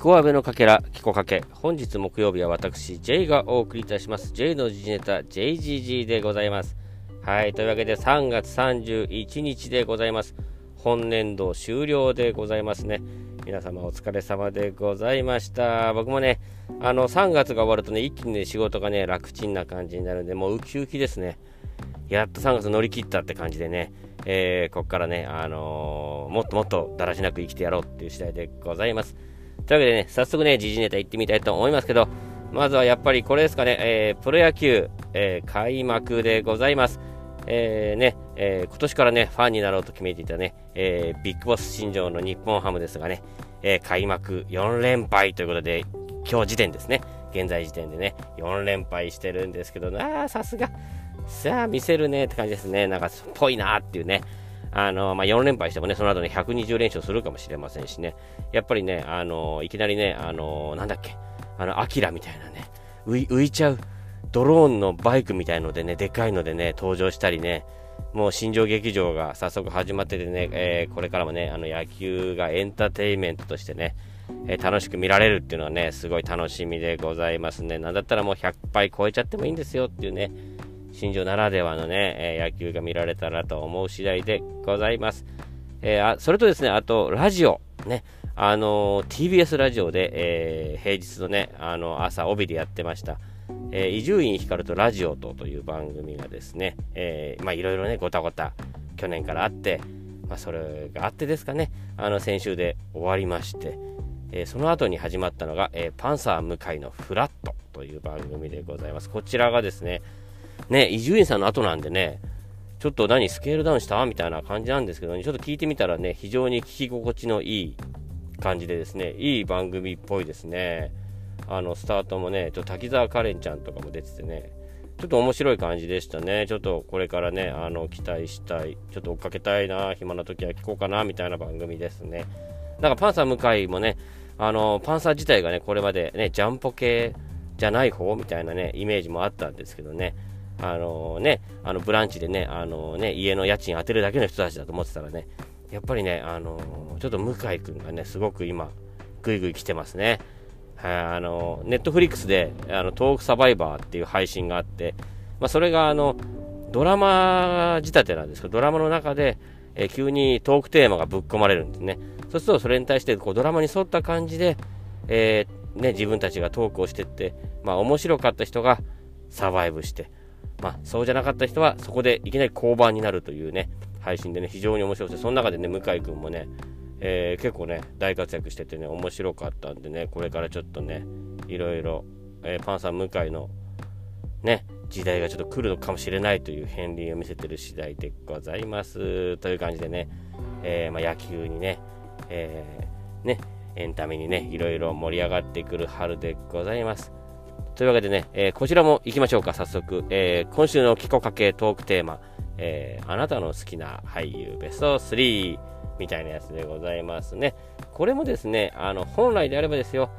コアベのかけら、キコかけ。本日木曜日は私、J がお送りいたします。J の時事ネタ、JGG でございます。はい。というわけで、3月31日でございます。本年度終了でございますね。皆様お疲れ様でございました。僕もね、あの、3月が終わるとね、一気にね、仕事がね、楽ちんな感じになるんで、もうウキウキですね。やっと3月乗り切ったって感じでね、えー、ここからね、あのー、もっともっとだらしなく生きてやろうっていう次第でございます。というわけでね、早速ね、時事ネタ行ってみたいと思いますけど、まずはやっぱりこれですかね、えー、プロ野球、えー、開幕でございます。えー、ね、えー、今年からね、ファンになろうと決めていたね、えー、ビッグボス新庄の日本ハムですがね、えー、開幕4連敗ということで、今日時点ですね、現在時点でね、4連敗してるんですけど、ああ、さすが、さあ、見せるねって感じですね、なんか、っぽいなっていうね、あの、まあ、4連敗してもね、その後ね、120連勝するかもしれませんしね、やっぱりね、あの、いきなりね、あの、なんだっけ、あの、アキラみたいなね、浮いちゃう、ドローンのバイクみたいのでね、でかいのでね、登場したりね、もう新庄劇場が早速始まっててね、えー、これからもね、あの野球がエンターテインメントとしてね、えー、楽しく見られるっていうのはね、すごい楽しみでございますね。なんだったらもう100杯超えちゃってもいいんですよっていうね、新庄ならではのね、えー、野球が見られたらと思う次第でございます。えー、あそれとですね、あと、ラジオ、ね、あのー、TBS ラジオで、えー、平日のね、あの朝、帯でやってました、伊集院光とラジオとという番組がですね、えー、まあいろいろね、ごたごた、去年からあって、まあそれがあってですかね、あの、先週で終わりまして、えー、その後に始まったのが、えー、パンサー向井のフラットという番組でございます。こちらがですね、ね、伊集院さんの後なんでね、ちょっと何、スケールダウンしたみたいな感じなんですけど、ね、ちょっと聞いてみたらね、非常に聞き心地のいい感じでですね、いい番組っぽいですね。あの、スタートもね、ちょっと滝沢カレンちゃんとかも出ててね、ちょっと面白い感じでしたね。ちょっとこれからね、あの、期待したい。ちょっと追っかけたいな、暇な時は聞こうかな、みたいな番組ですね。なんかパンサー向井もね、あの、パンサー自体がね、これまでね、ジャンポ系じゃない方みたいなね、イメージもあったんですけどね、あのね、あのブランチでね、あのね、家の家賃当てるだけの人たちだと思ってたらね、やっぱりね、あのちょっと向井君がね、すごく今、ぐいぐい来てますね。はい、あの、ネットフリックスで、あの、東北サバイバーっていう配信があって、まあ、それがあの、ドラマ仕立てなんですけど、ドラマの中で、え急にトークテーマがぶっ込まれるんですね。そうすると、それに対して、こう、ドラマに沿った感じで、えー、ね、自分たちがトークをしてって、まあ、面白かった人がサバイブして、まあ、そうじゃなかった人はそこでいきなり降板になるというね、配信でね、非常に面白くて、その中でね、向井君もね、えー、結構ね、大活躍しててね、面白かったんでね、これからちょっとね、いろいろ、えー、パンサー向井のね、時代がちょっと来るのかもしれないという片鱗を見せてる次第でございます。という感じでね、えー、まあ、野球にね、えね、エンタメにね、いろいろ盛り上がってくる春でございます。というわけでね、えー、こちらも行きましょうか、早速。えー、今週のキコかけトークテーマ、えー、あなたの好きな俳優ベスト3みたいなやつでございますね。これもですね、あの、本来であればですよ、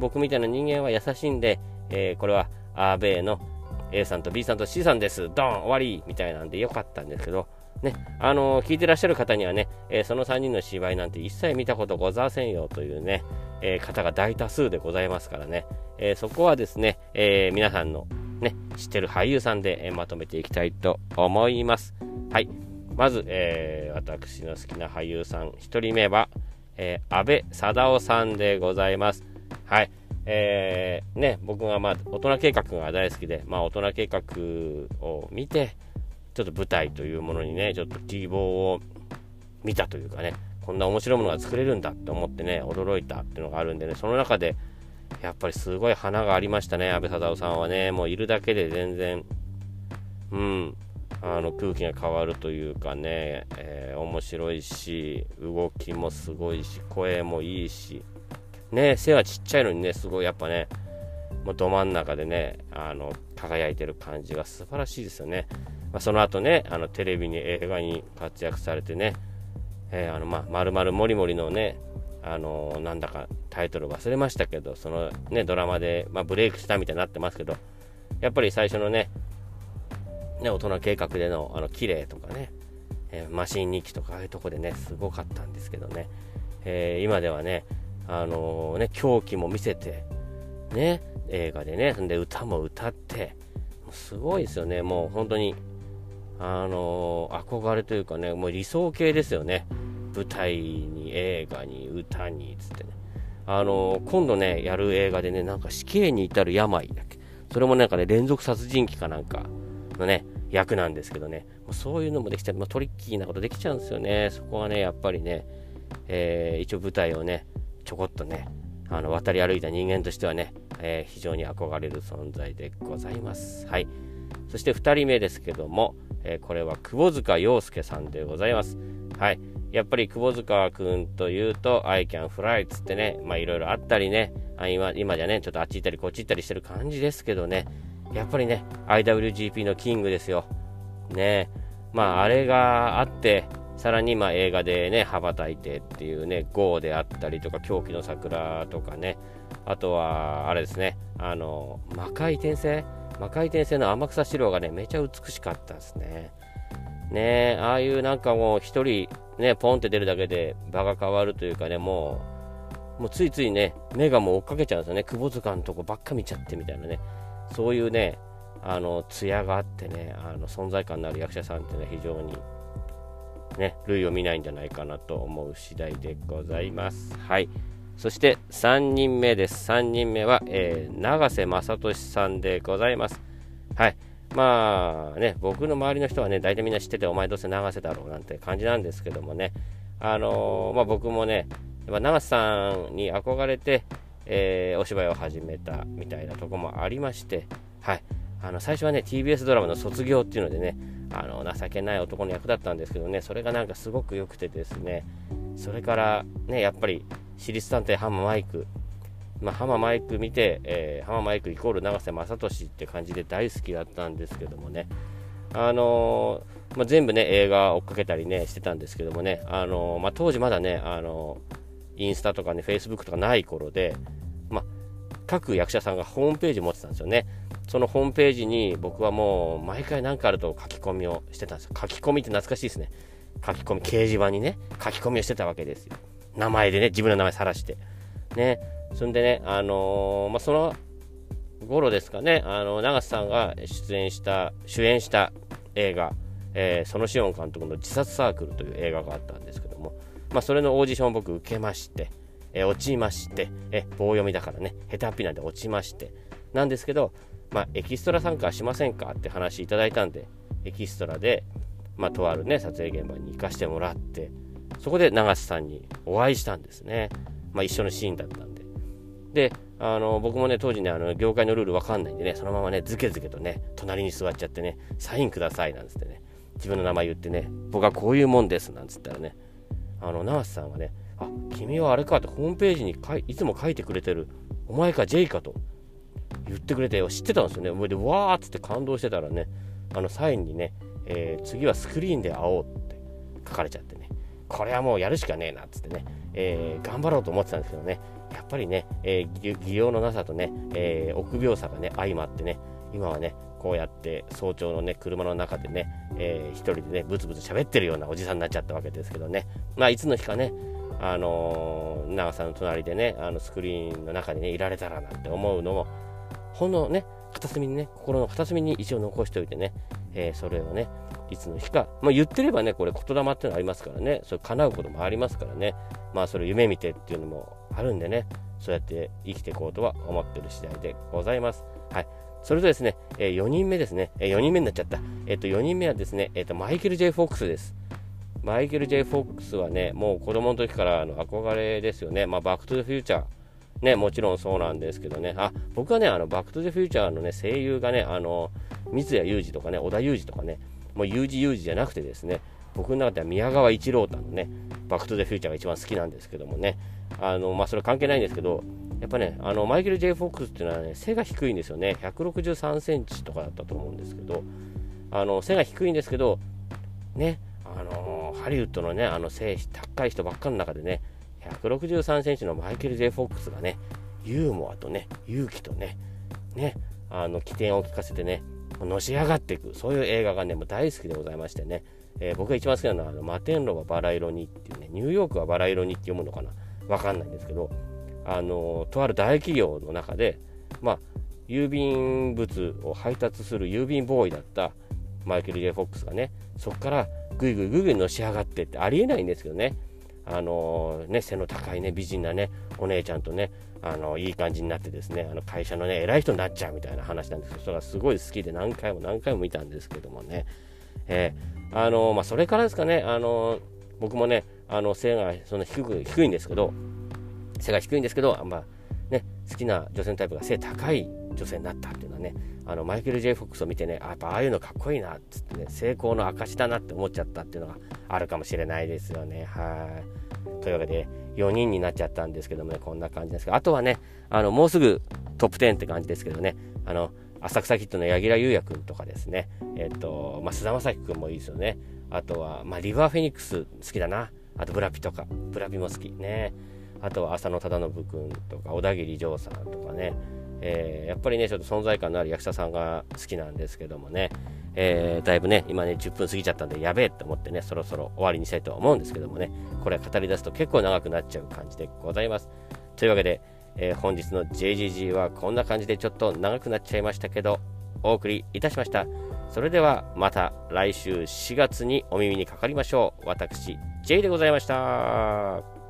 僕みたいな人間は優しいんで、えこれはアーベイの A さんと B さんと C さんです。ドン終わりみたいなんでよかったんですけど、ね、あのー、聞いてらっしゃる方にはね、えー、その3人の芝居なんて一切見たことございませんよというね、えー、方が大多数でございますからね、えそこはですね、え皆さんのね、知ってる俳優さんで、えまとめていきたいと思います。はい。まず、え私の好きな俳優さん、1人目は、え安倍貞夫さんでございます。はい。えー、ね、僕がまあ、大人計画が大好きで、まあ、大人計画を見て、ちょっと舞台というものにね、ちょっと T 棒を見たというかね、こんな面白いものが作れるんだって思ってね、驚いたっていうのがあるんでね、その中で、やっぱりすごい花がありましたね、安倍貞夫さんはね、もういるだけで全然、うん、あの空気が変わるというかね、えー、面白いし、動きもすごいし、声もいいし、ね、背はちっちゃいのにね、すごいやっぱね、もうど真ん中でね、あの輝いてる感じが素晴らしいですよね。まあ、その後ね、あのテレビに映画に活躍されてね、えー、あのまあ、まるまるもりもりのね、あの、なんだかタイトル忘れましたけど、そのね、ドラマで、まあ、ブレイクしたみたいになってますけど、やっぱり最初のね、ね大人計画での、あの、綺麗とかね、えー、マシン日記とか、ああいうとこでね、すごかったんですけどね、えー、今ではね、あのー、ね、狂気も見せて、ね、映画でね、んで歌も歌って、すごいですよね、もう本当に、あの、憧れというかね、もう理想系ですよね。舞台に、映画に、歌に、つってね。あの、今度ね、やる映画でね、なんか死刑に至る病だっけ。それもなんかね、連続殺人鬼かなんかのね、役なんですけどね、そういうのもできちゃう、まあ、トリッキーなことできちゃうんですよね。そこはね、やっぱりね、えー、一応舞台をね、ちょこっとね、あの渡り歩いた人間としてはね、えー、非常に憧れる存在でございます。はい。そして2人目ですけども、えー、これは窪塚洋介さんでございます。はい。やっぱり窪塚君というと、I can fly っつってね、まあいろいろあったりね、あ今今じゃね、ちょっとあっち行ったりこっち行ったりしてる感じですけどね、やっぱりね、IWGP のキングですよ。ねまああれがあって、さらにま映画でね、羽ばたいてっていうね、GO であったりとか、狂気の桜とかね、あとは、あれですね、あの、魔界転生？魔界転生の天草四郎がね、めちゃ美しかったですね。ねああいうなんかもう一人ね、ポンって出るだけで場が変わるというかね、もう、もうついついね、目がもう追っかけちゃうんですよね。窪塚のとこばっか見ちゃってみたいなね。そういうね、あの、艶があってね、あの、存在感のある役者さんってね、非常に、ね、類を見ないんじゃないかなと思う次第でございます。はい。そして3人目です。3人目は、えー、永瀬正俊さんでございます。はい。まあね、僕の周りの人はね、大体みんな知ってて、お前どうせ永瀬だろうなんて感じなんですけどもね、あのー、まあ、僕もね、永瀬さんに憧れて、えー、お芝居を始めたみたいなとこもありまして、はい。あの最初はね TBS ドラマの卒業っていうのでねあの情けない男の役だったんですけどねそれがなんかすごく良くてですねそれからねやっぱり私立探偵ハママイクまあ、ハマイク見て、えー、ハマイクイコール永瀬正敏って感じで大好きだったんですけどもね、あのー、まあ、全部ね、映画追っかけたりね、してたんですけどもね、あのー、まあ、当時まだね、あのインスタとかね、フェイスブックとかない頃で、ま、各役者さんがホームページ持ってたんですよね。そのホームページに僕はもう毎回何かあると書き込みをしてたんですよ。書き込みって懐かしいですね。書き込み、掲示板にね、書き込みをしてたわけですよ。名前でね、自分の名前さらして。ね。そんでね、あのー、まあ、その頃ですかね、あの、長瀬さんが出演した、主演した映画、えー、そのシオン監督の自殺サークルという映画があったんですけども、まあ、それのオーディションを僕受けまして、えー、落ちまして、え棒読みだからね、下手っぴなんで落ちまして、なんですけど、まあ、エキストラ参加しませんかって話いただいたんで、エキストラで、まあ、とあるね、撮影現場に行かしてもらって、そこで永瀬さんにお会いしたんですね。まあ、一緒のシーンだったんで。あの、僕もね、当時ね、あの、業界のルールわかんないんでね、そのままね、ズケズケとね、隣に座っちゃってね、サインください、なんつってね、自分の名前言ってね、僕はこういうもんです、なんつったらね、あの、永瀬さんはね、あ、君はあれかってホームページにかいいつも書いてくれてる、お前か、ジェイかと。言ってくれて知ってたんですよね。で、わーっつって感動してたらね、あのサインにね、えー、次はスクリーンで会おうって書かれちゃってね、これはもうやるしかねえなっつってね、えー、頑張ろうと思ってたんですけどね、やっぱりね、えー、技量のなさとね、えー、臆病さがね、相まってね、今はね、こうやって早朝のね、車の中でね、えー、一人でね、ブツブツ喋ってるようなおじさんになっちゃったわけですけどね、まあ、いつの日かね、あのー、長さんの隣でね、あのスクリーンの中にね、いられたらなって思うのも、ほんのね、片隅にね、心の片隅に一応残しておいてね、えー、それをね、いつの日か、まあ、言ってればね、これ言霊ってのありますからね、それ叶うこともありますからね、まあそれ夢見てっていうのもあるんでね、そうやって生きていこうとは思ってる次第でございます。はい。それとですね、え、4人目ですね、え、4人目になっちゃった。えっ、と、4人目はですね、えっ、と、マイケル・ J・ フォックスです。マイケル・ J・ フォックスはね、もう子供の時からの憧れですよね。まあ、バック・トゥ・フューチャー。ね、もちろんそうなんですけどね、あ、僕はね、あの、バックトゥフューチャーのね、声優がね、あの、三ツ矢雄二とかね、織田裕二とかね、もう裕二裕二じゃなくてですね、僕の中では宮川一郎太のね、バックトゥザフューチャーが一番好きなんですけどもね、あの、まあ、それ関係ないんですけど、やっぱね、あの、マイケル・ J・ フォックスっていうのはね、背が低いんですよね。163センチとかだったと思うんですけど、あの、背が低いんですけど、ね、あのハリウッドのね、あの背高い人ばっかの中でね、163センチのマイケル・ J・ フォックスがね、ユーモアとね、勇気とね、ね、あの、起点を聞かせてね、のし上がっていく、そういう映画がね、もう大好きでございましてね、えー、僕が一番好きなのは、あの、摩天楼はバラ色にっていうね、ニューヨークはバラ色にって読むのかな。わかんないんですけど、あのとある大企業の中で、まあ、郵便物を配達する郵便ボーイだったマイケル・ジェイ・フォックスがねそこからぐいぐいぐいぐいのし上がってってありえないんですけどね。あのね背の高いね美人なねお姉ちゃんとねあのいい感じになってですねあの会社のね偉い人になっちゃうみたいな話なんですけどそれがすごい好きで何回も何回も見たんですけどもね、えー、あのまあ、それからですかねあの僕もねあの背がその低く低いんですけど背が低いんですけど、まあね、好きな女性のタイプが背高い女性になったっていうのはねあのマイケル・ジェイ・フォックスを見てねあやっぱああいうのかっこいいなっつってね成功の証だなって思っちゃったっていうのがあるかもしれないですよね。はい。というわけで4人になっちゃったんですけどもねこんな感じですけどあとはねあのもうすぐトップ10って感じですけどねあの浅草キッドの柳楽優弥君とかですね。えっ、と、まあ、菅田将暉君もいいですよね。あとは、まあ、リバー・フェニックス好きだな。あとブラピとか。ブラピも好き。ね。あとは浅野忠信君とか小田切丈さんとかね。えー、やっぱりね、ちょっと存在感のある役者さんが好きなんですけどもね、えー、だいぶね、今ね、10分過ぎちゃったんで、やべえって思ってね、そろそろ終わりにしたいと思うんですけどもね、これ語り出すと結構長くなっちゃう感じでございます。というわけで、えー、本日の JGG はこんな感じでちょっと長くなっちゃいましたけど、お送りいたしました。それではまた来週4月にお耳にかかりましょう。私、J でございました。